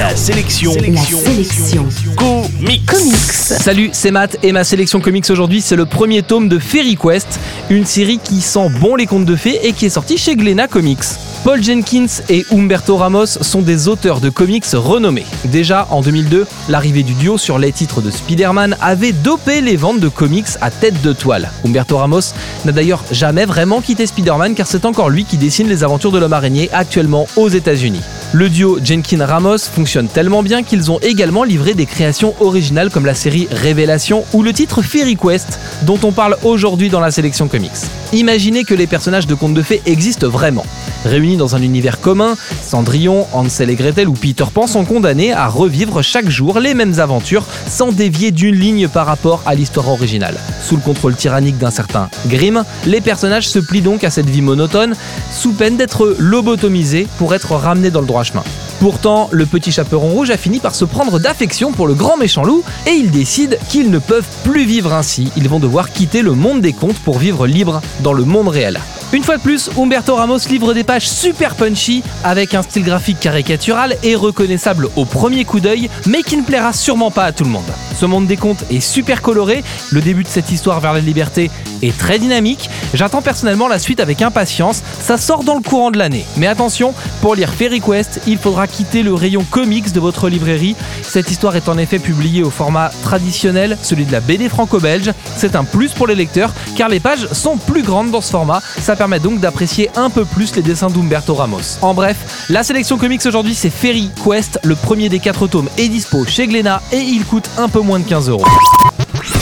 La sélection. La sélection. Comics. Comics. Salut, c'est Matt et ma sélection comics aujourd'hui, c'est le premier tome de Fairy Quest, une série qui sent bon les contes de fées et qui est sortie chez Glénat Comics. Paul Jenkins et Humberto Ramos sont des auteurs de comics renommés. Déjà en 2002, l'arrivée du duo sur les titres de Spider-Man avait dopé les ventes de comics à tête de toile. Humberto Ramos n'a d'ailleurs jamais vraiment quitté Spider-Man car c'est encore lui qui dessine les aventures de l'homme araignée actuellement aux États-Unis. Le duo Jenkins-Ramos fonctionne tellement bien qu'ils ont également livré des créations originales comme la série Révélation ou le titre Fairy Quest dont on parle aujourd'hui dans la sélection comics. Imaginez que les personnages de contes de fées existent vraiment. Réunis dans un univers commun, Cendrillon, Hansel et Gretel ou Peter Pan sont condamnés à revivre chaque jour les mêmes aventures sans dévier d'une ligne par rapport à l'histoire originale. Sous le contrôle tyrannique d'un certain Grimm, les personnages se plient donc à cette vie monotone, sous peine d'être lobotomisés pour être ramenés dans le chemin. Pourtant, le petit chaperon rouge a fini par se prendre d'affection pour le grand méchant loup et ils décident qu'ils ne peuvent plus vivre ainsi. Ils vont devoir quitter le monde des contes pour vivre libre dans le monde réel. Une fois de plus, Humberto Ramos livre des pages super punchy avec un style graphique caricatural et reconnaissable au premier coup d'œil, mais qui ne plaira sûrement pas à tout le monde. Ce monde des contes est super coloré, le début de cette histoire vers la liberté est très dynamique. J'attends personnellement la suite avec impatience, ça sort dans le courant de l'année. Mais attention, pour lire Fairy Quest, il faudra quitter le rayon comics de votre librairie. Cette histoire est en effet publiée au format traditionnel, celui de la BD franco-belge. C'est un plus pour les lecteurs car les pages sont plus grandes dans ce format. Ça permet donc d'apprécier un peu plus les dessins d'Umberto Ramos. En bref, la sélection comics aujourd'hui c'est Fairy Quest, le premier des quatre tomes est dispo chez Glénat et il coûte un peu moins de 15 euros.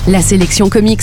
La sélection comics,